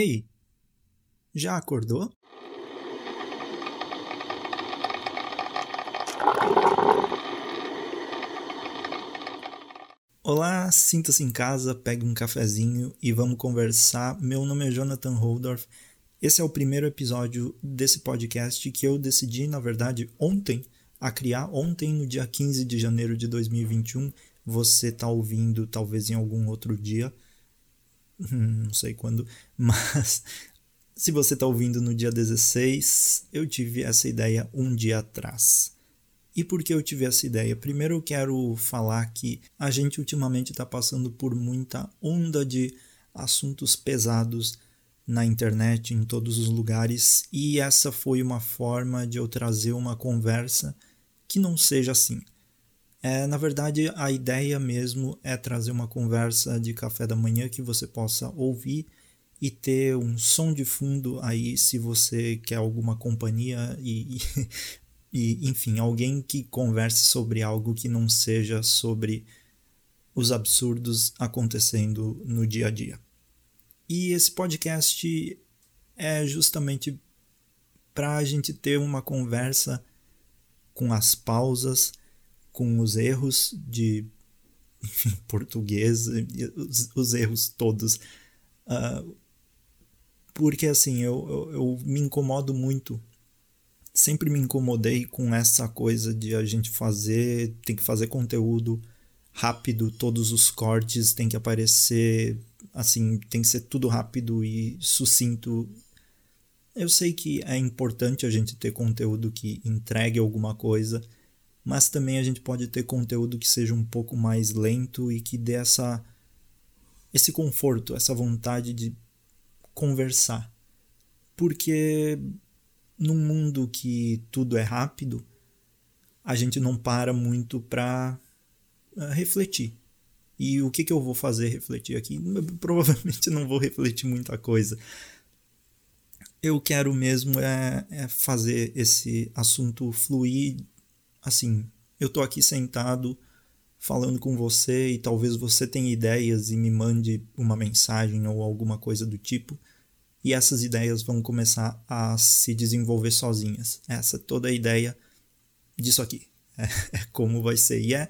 Ei, já acordou? Olá, sinta-se em casa, pegue um cafezinho e vamos conversar. Meu nome é Jonathan Holdorf. Esse é o primeiro episódio desse podcast que eu decidi, na verdade, ontem, a criar. Ontem, no dia 15 de janeiro de 2021. Você está ouvindo talvez em algum outro dia. Não sei quando, mas se você está ouvindo no dia 16, eu tive essa ideia um dia atrás. E por que eu tive essa ideia? Primeiro eu quero falar que a gente ultimamente está passando por muita onda de assuntos pesados na internet, em todos os lugares, e essa foi uma forma de eu trazer uma conversa que não seja assim. É, na verdade, a ideia mesmo é trazer uma conversa de café da manhã que você possa ouvir e ter um som de fundo aí se você quer alguma companhia e, e, enfim, alguém que converse sobre algo que não seja sobre os absurdos acontecendo no dia a dia. E esse podcast é justamente para a gente ter uma conversa com as pausas, com os erros de português, os, os, erros todos. Uh, porque assim, eu, eu, eu me incomodo muito sempre me incomodei com essa coisa de a gente fazer, tem que fazer conteúdo rápido, todos os cortes tem que aparecer assim, tem que ser tudo rápido e sucinto. Eu sei que é importante a gente ter conteúdo que entregue alguma coisa, mas também a gente pode ter conteúdo que seja um pouco mais lento e que dê essa esse conforto, essa vontade de conversar. Porque num mundo que tudo é rápido, a gente não para muito para ah, refletir. E o que, que eu vou fazer refletir aqui? Provavelmente não vou refletir muita coisa. Eu quero mesmo é, é fazer esse assunto fluir assim. Eu tô aqui sentado falando com você e talvez você tenha ideias e me mande uma mensagem ou alguma coisa do tipo e essas ideias vão começar a se desenvolver sozinhas. Essa toda a ideia disso aqui. É, é como vai ser. E é,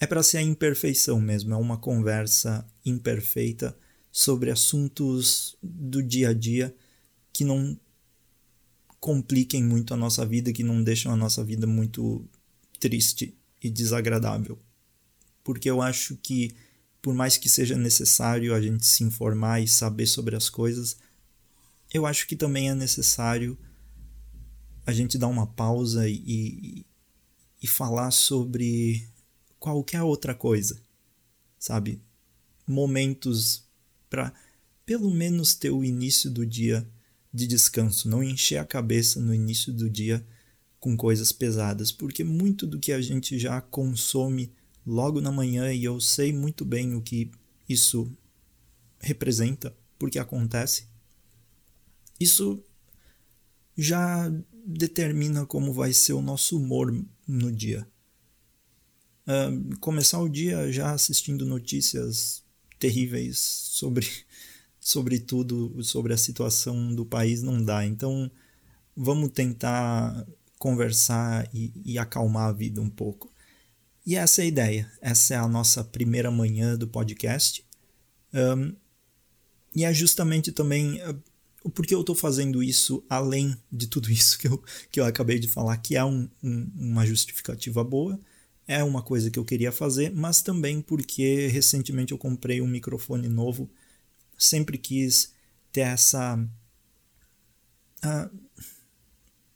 é para ser a imperfeição mesmo. É uma conversa imperfeita sobre assuntos do dia a dia que não compliquem muito a nossa vida, que não deixam a nossa vida muito triste e desagradável. Porque eu acho que, por mais que seja necessário a gente se informar e saber sobre as coisas, eu acho que também é necessário a gente dar uma pausa e, e falar sobre qualquer outra coisa, sabe? Momentos para pelo menos ter o início do dia de descanso, não encher a cabeça no início do dia com coisas pesadas, porque muito do que a gente já consome logo na manhã e eu sei muito bem o que isso representa, porque acontece isso já determina como vai ser o nosso humor no dia. Uh, começar o dia já assistindo notícias terríveis sobre, sobre tudo, sobre a situação do país, não dá. Então, vamos tentar conversar e, e acalmar a vida um pouco. E essa é a ideia. Essa é a nossa primeira manhã do podcast. Um, e é justamente também por que eu estou fazendo isso além de tudo isso que eu, que eu acabei de falar, que é um, um, uma justificativa boa, é uma coisa que eu queria fazer, mas também porque recentemente eu comprei um microfone novo, sempre quis ter essa. Uh,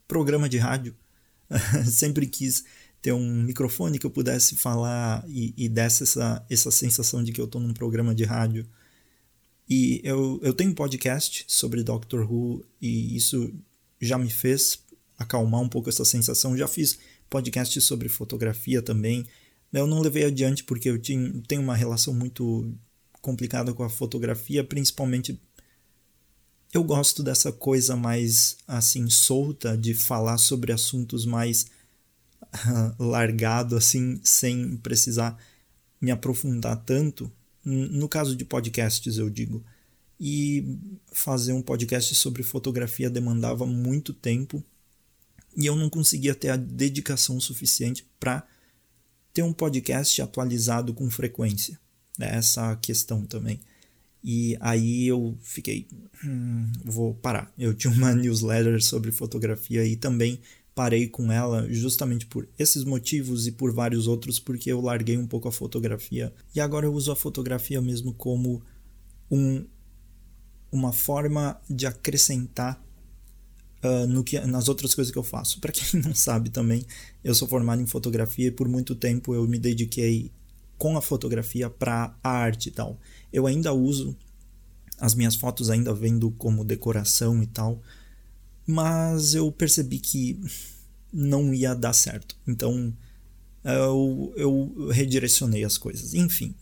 programa de rádio, sempre quis ter um microfone que eu pudesse falar e, e desse essa, essa sensação de que eu estou num programa de rádio e eu, eu tenho um podcast sobre Doctor Who e isso já me fez acalmar um pouco essa sensação. Já fiz podcast sobre fotografia também. Eu não levei adiante porque eu tinha, tenho uma relação muito complicada com a fotografia, principalmente eu gosto dessa coisa mais assim solta de falar sobre assuntos mais largado assim, sem precisar me aprofundar tanto no caso de podcasts, eu digo. e fazer um podcast sobre fotografia demandava muito tempo e eu não conseguia ter a dedicação suficiente para ter um podcast atualizado com frequência. É essa a questão também. E aí eu fiquei, hum, vou parar. Eu tinha uma newsletter sobre fotografia e também parei com ela justamente por esses motivos e por vários outros, porque eu larguei um pouco a fotografia. E agora eu uso a fotografia mesmo como um, uma forma de acrescentar uh, no que, nas outras coisas que eu faço. Para quem não sabe também, eu sou formado em fotografia e por muito tempo eu me dediquei com a fotografia para a arte e tal. Eu ainda uso as minhas fotos ainda vendo como decoração e tal, mas eu percebi que não ia dar certo. Então eu, eu redirecionei as coisas. Enfim.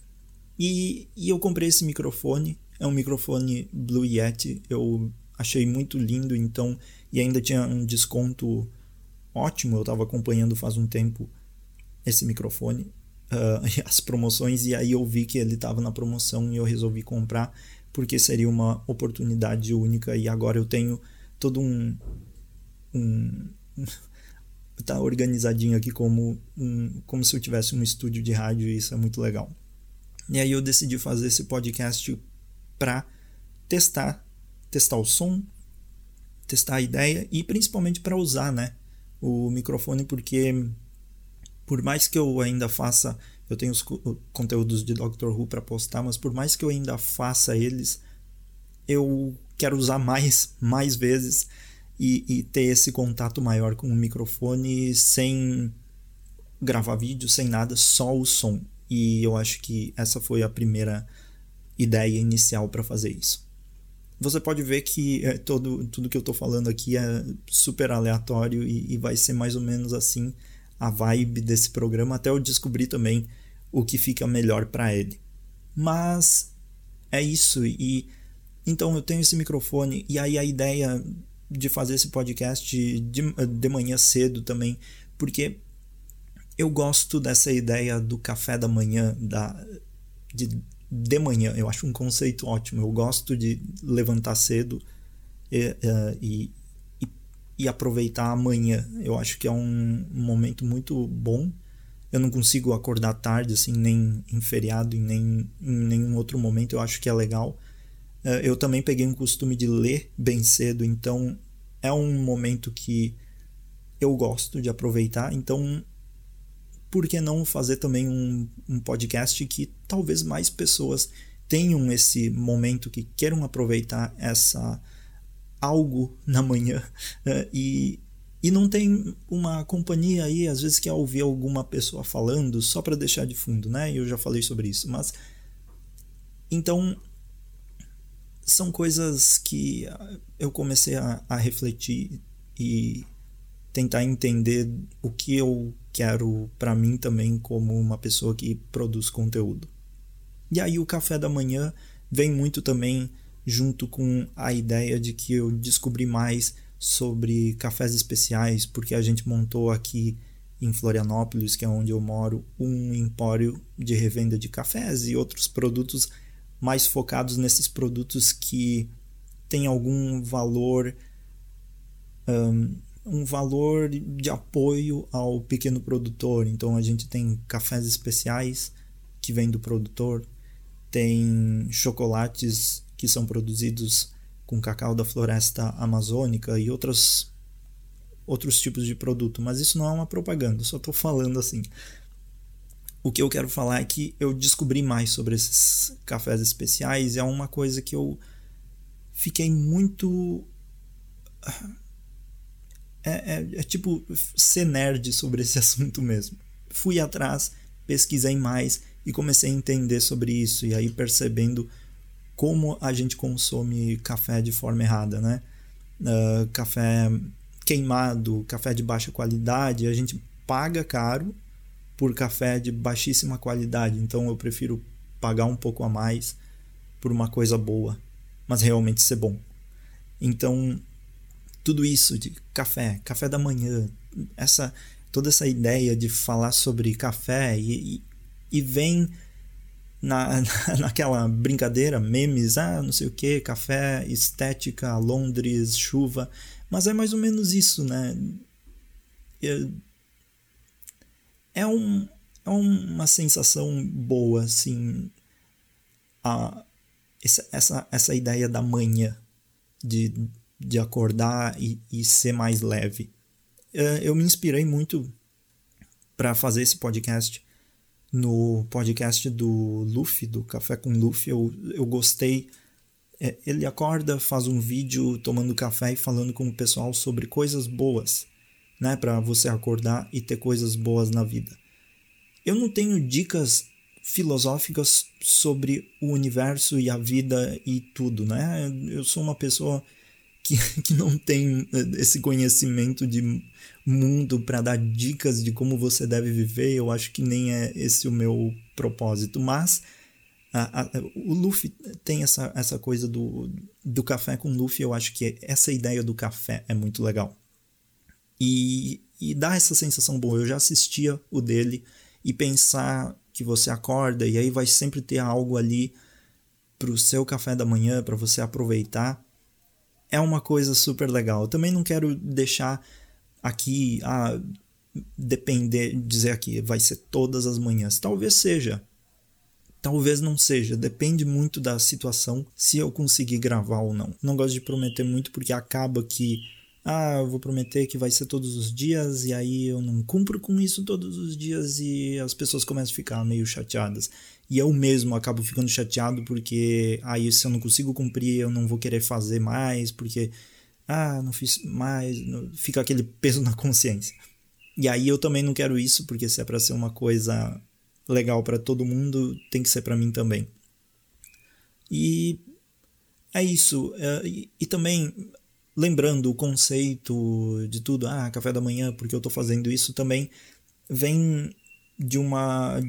E, e eu comprei esse microfone. É um microfone Blue Yeti. Eu achei muito lindo, então. E ainda tinha um desconto ótimo. Eu estava acompanhando faz um tempo esse microfone uh, as promoções e aí eu vi que ele estava na promoção e eu resolvi comprar porque seria uma oportunidade única e agora eu tenho todo um, um tá organizadinho aqui como um, como se eu tivesse um estúdio de rádio e isso é muito legal. E aí eu decidi fazer esse podcast para testar, testar o som, testar a ideia e principalmente para usar, né, o microfone porque por mais que eu ainda faça, eu tenho os conteúdos de Doctor Who para postar, mas por mais que eu ainda faça eles, eu quero usar mais, mais vezes e, e ter esse contato maior com o microfone sem gravar vídeo, sem nada, só o som. E eu acho que essa foi a primeira ideia inicial para fazer isso. Você pode ver que é, todo, tudo que eu estou falando aqui é super aleatório e, e vai ser mais ou menos assim a vibe desse programa até eu descobrir também o que fica melhor para ele. Mas é isso e então eu tenho esse microfone e aí a ideia de fazer esse podcast de, de manhã cedo também, porque eu gosto dessa ideia do café da manhã, da, de, de manhã. Eu acho um conceito ótimo. Eu gosto de levantar cedo e, uh, e, e aproveitar amanhã. Eu acho que é um momento muito bom. Eu não consigo acordar tarde, assim, nem em feriado, nem em nenhum outro momento. Eu acho que é legal. Eh, eu também peguei um costume de ler bem cedo, então é um momento que eu gosto de aproveitar. Então, por que não fazer também um, um podcast que talvez mais pessoas tenham esse momento, que queiram aproveitar essa algo na manhã uh, e, e não tem uma companhia aí, às vezes quer ouvir alguma pessoa falando só para deixar de fundo, né? Eu já falei sobre isso, mas então são coisas que eu comecei a, a refletir e tentar entender o que eu quero para mim também como uma pessoa que produz conteúdo. E aí o café da manhã vem muito também junto com a ideia de que eu descobri mais sobre cafés especiais, porque a gente montou aqui em Florianópolis, que é onde eu moro, um empório de revenda de cafés e outros produtos mais focados nesses produtos que têm algum valor um, um valor de apoio ao pequeno produtor. Então a gente tem cafés especiais que vêm do produtor, tem chocolates que são produzidos com cacau da floresta amazônica e outros outros tipos de produto, mas isso não é uma propaganda, só estou falando assim. O que eu quero falar é que eu descobri mais sobre esses cafés especiais é uma coisa que eu fiquei muito. É, é, é tipo ser nerd sobre esse assunto mesmo. Fui atrás, pesquisei mais e comecei a entender sobre isso, e aí percebendo como a gente consome café de forma errada, né? Uh, café queimado, café de baixa qualidade, a gente paga caro por café de baixíssima qualidade. Então eu prefiro pagar um pouco a mais por uma coisa boa, mas realmente ser bom. Então tudo isso de café, café da manhã, essa toda essa ideia de falar sobre café e, e, e vem na, naquela brincadeira, memes, ah, não sei o que, café, estética, Londres, chuva, mas é mais ou menos isso, né? É, é, um, é uma sensação boa, assim, a, essa, essa, ideia da manhã, de, de acordar e, e ser mais leve. É, eu me inspirei muito para fazer esse podcast no podcast do Luffy, do Café com Luffy. Eu, eu gostei. É, ele acorda, faz um vídeo tomando café e falando com o pessoal sobre coisas boas, né? Para você acordar e ter coisas boas na vida. Eu não tenho dicas filosóficas sobre o universo e a vida e tudo, né? Eu sou uma pessoa que, que não tem esse conhecimento de mundo para dar dicas de como você deve viver, eu acho que nem é esse o meu propósito. Mas a, a, o Luffy tem essa, essa coisa do, do café com Luffy, eu acho que essa ideia do café é muito legal. E, e dá essa sensação boa. Eu já assistia o dele e pensar que você acorda e aí vai sempre ter algo ali para o seu café da manhã, para você aproveitar, é uma coisa super legal. Eu também não quero deixar aqui a depender, dizer aqui, vai ser todas as manhãs. Talvez seja, talvez não seja, depende muito da situação se eu conseguir gravar ou não. Não gosto de prometer muito porque acaba que ah, eu vou prometer que vai ser todos os dias e aí eu não cumpro com isso todos os dias e as pessoas começam a ficar meio chateadas. E eu mesmo acabo ficando chateado porque ah, se eu não consigo cumprir, eu não vou querer fazer mais, porque ah, não fiz mais, fica aquele peso na consciência. E aí eu também não quero isso, porque se é para ser uma coisa legal para todo mundo, tem que ser para mim também. E é isso. É, e, e também lembrando o conceito de tudo, ah, café da manhã, porque eu estou fazendo isso também, vem de uma.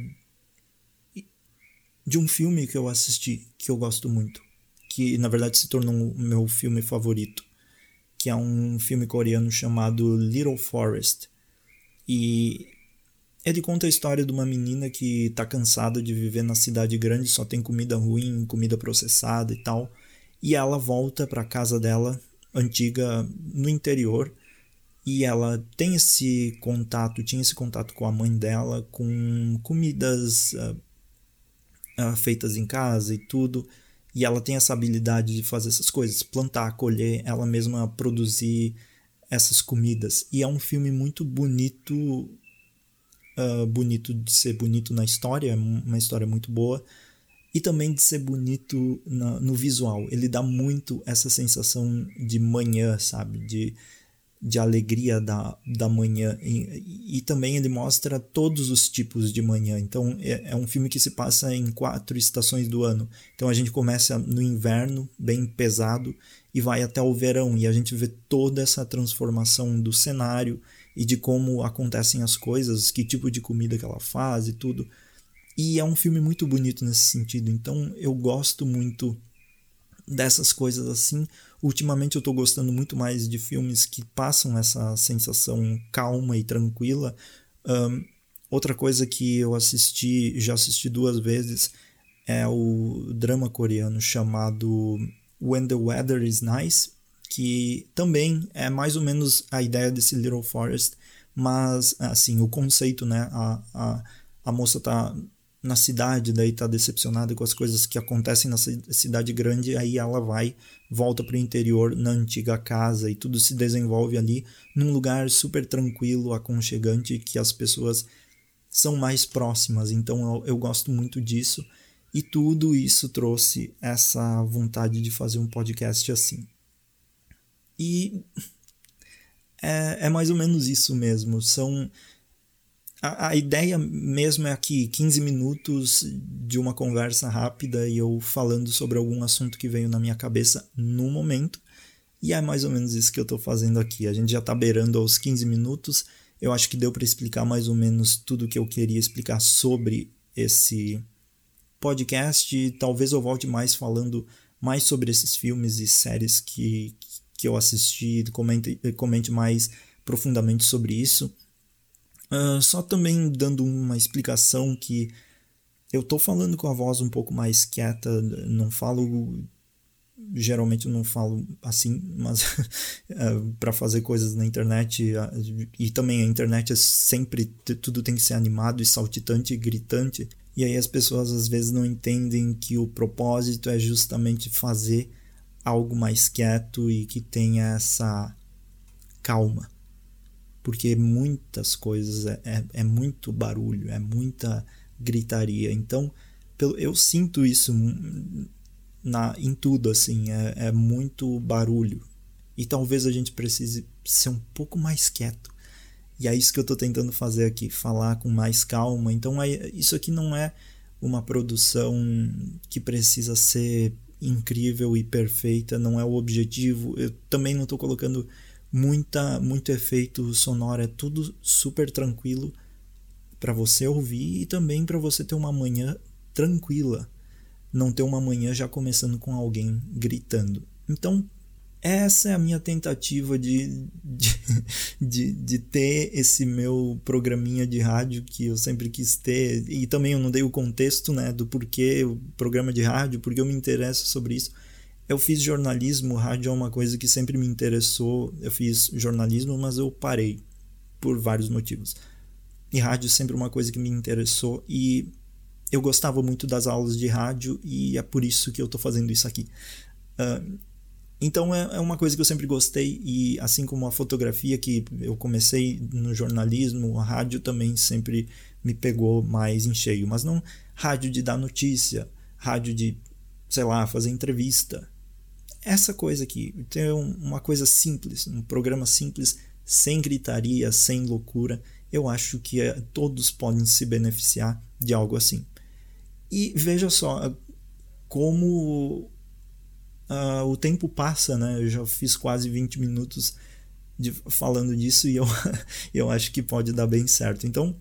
De um filme que eu assisti, que eu gosto muito, que na verdade se tornou o meu filme favorito, que é um filme coreano chamado Little Forest. E ele conta a história de uma menina que está cansada de viver na cidade grande, só tem comida ruim, comida processada e tal. E ela volta para casa dela antiga no interior e ela tem esse contato, tinha esse contato com a mãe dela, com comidas uh, uh, feitas em casa e tudo, e ela tem essa habilidade de fazer essas coisas, plantar, colher, ela mesma produzir essas comidas. E é um filme muito bonito, uh, bonito de ser bonito na história, é uma história muito boa e também de ser bonito na, no visual. Ele dá muito essa sensação de manhã, sabe? De, de alegria da, da manhã. E, e também ele mostra todos os tipos de manhã. Então é, é, um filme que se passa em quatro estações do ano. Então a gente começa no inverno, bem pesado, e vai até o verão. E a gente vê toda essa transformação do cenário e de como acontecem as coisas, que tipo de comida que ela faz e tudo. E é um filme muito bonito nesse sentido. Então eu gosto muito dessas coisas assim. Ultimamente eu estou gostando muito mais de filmes que passam essa sensação calma e tranquila. Um, outra coisa que eu assisti, já assisti duas vezes, é o drama coreano chamado When the Weather is Nice, que também é mais ou menos a ideia desse Little Forest, mas assim, o conceito, né? A, a, a moça tá na cidade, daí tá decepcionada com as coisas que acontecem na cidade grande, aí ela vai, volta para o interior, na antiga casa, e tudo se desenvolve ali num lugar super tranquilo, aconchegante, que as pessoas são mais próximas. Então eu, eu gosto muito disso, e tudo isso trouxe essa vontade de fazer um podcast assim. E é, é mais ou menos isso mesmo. São a, a, ideia mesmo é aqui 15 minutos de uma conversa rápida e eu falando sobre algum assunto que veio na minha cabeça no momento. E é mais ou menos isso que eu estou fazendo aqui. A gente já está beirando aos 15 minutos. Eu acho que deu para explicar mais ou menos tudo que eu queria explicar sobre esse podcast. Talvez eu volte mais falando mais sobre esses filmes e séries que, que eu assisti, comente, comente mais profundamente sobre isso. Uh, só também dando uma explicação que eu tô falando com a voz um pouco mais quieta, não falo geralmente eu não falo assim, mas é, para fazer coisas na internet e também a internet é sempre tudo tem que ser animado e saltitante e gritante. E aí as pessoas às vezes não entendem que o propósito é justamente fazer algo mais quieto e que tenha essa calma. Porque muitas coisas é, é, é muito barulho, é muita gritaria. Então, eu sinto isso na, em tudo, assim, é, é muito barulho. E talvez a gente precise ser um pouco mais quieto. E é isso que eu estou tentando fazer aqui, falar com mais calma. Então, é, isso aqui não é uma produção que precisa ser incrível e perfeita, não é o objetivo. Eu também não estou colocando muita muito efeito sonoro, é tudo super tranquilo para você ouvir e também para você ter uma manhã tranquila não ter uma manhã já começando com alguém gritando. Então, essa é a minha tentativa de, de, de, de, ter esse meu programinha de rádio que eu sempre quis ter. E também eu não dei o contexto né, do porquê o programa de rádio, porque eu me interesso sobre isso. Eu fiz jornalismo, rádio é uma coisa que sempre me interessou. Eu fiz jornalismo, mas eu parei por vários motivos. E rádio sempre uma coisa que me interessou. E eu gostava muito das aulas de rádio e é por isso que eu estou fazendo isso aqui. Uh, então é, é, uma coisa que eu sempre gostei e assim como a fotografia que eu comecei no jornalismo, a rádio também sempre me pegou mais em cheio, mas não rádio de dar notícia, rádio de, sei lá, fazer entrevista. Essa coisa aqui, ter uma coisa simples, um programa simples, sem gritaria, sem loucura, eu acho que é, todos podem se beneficiar de algo assim. E veja só como uh, o tempo passa, né? Eu já fiz quase 20 minutos de, falando disso e eu, eu acho que pode dar bem certo. Então,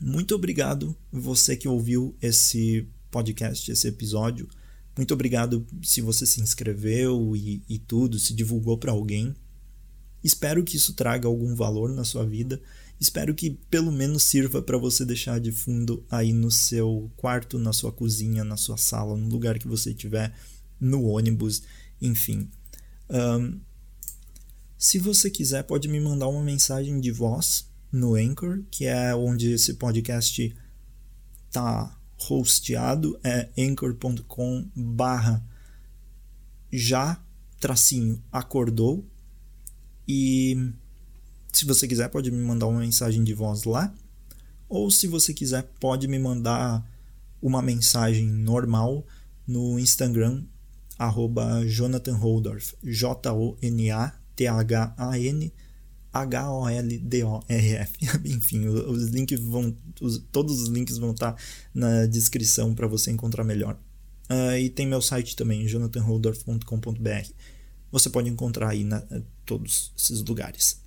muito obrigado você que ouviu esse podcast, esse episódio. Muito obrigado se você se inscreveu e, e tudo, se divulgou para alguém. Espero que isso traga algum valor na sua vida Espero que pelo menos sirva para você deixar de fundo aí no seu quarto, na sua cozinha, na sua sala, no lugar que você estiver, no ônibus, enfim. Um, se você quiser, pode me mandar uma mensagem de voz no Anchor, que é onde esse podcast tá hosteado, é anchor.com barra já tracinho acordou e se você quiser, pode me mandar uma mensagem de voz lá. Ou se você quiser, pode me mandar uma mensagem normal no Instagram, arroba Jonathan Holdorf, J-O-N-A-T-H-A-N H-O-L-D-O-R-F. Enfim, os links vão, os, todos os links vão estar na descrição para você encontrar melhor. Uh, e tem meu site também, jonathanholdorf.com.br. Você pode encontrar aí na, todos esses lugares.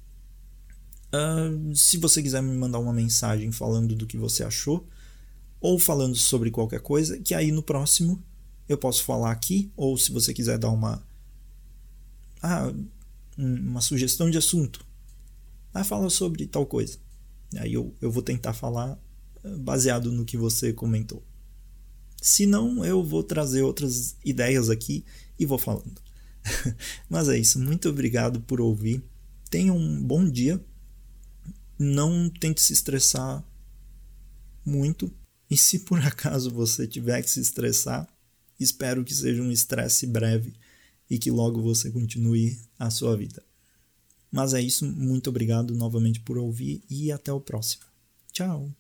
Uh, se você quiser me mandar uma mensagem falando do que você achou, ou falando sobre qualquer coisa, que aí no próximo eu posso falar aqui, ou se você quiser dar uma. Ah, uma sugestão de assunto. Ah, fala sobre tal coisa. Aí eu, eu vou tentar falar ah, baseado no que você comentou. Se não, eu vou trazer outras ideias aqui e vou falando. Mas é isso. Muito obrigado por ouvir. Tenha um bom dia não tente se estressar muito. E se por acaso você tiver que se estressar, espero que seja um estresse breve e que logo você continue a sua vida. Mas é isso, muito obrigado novamente por ouvir e até o próximo. Tchau!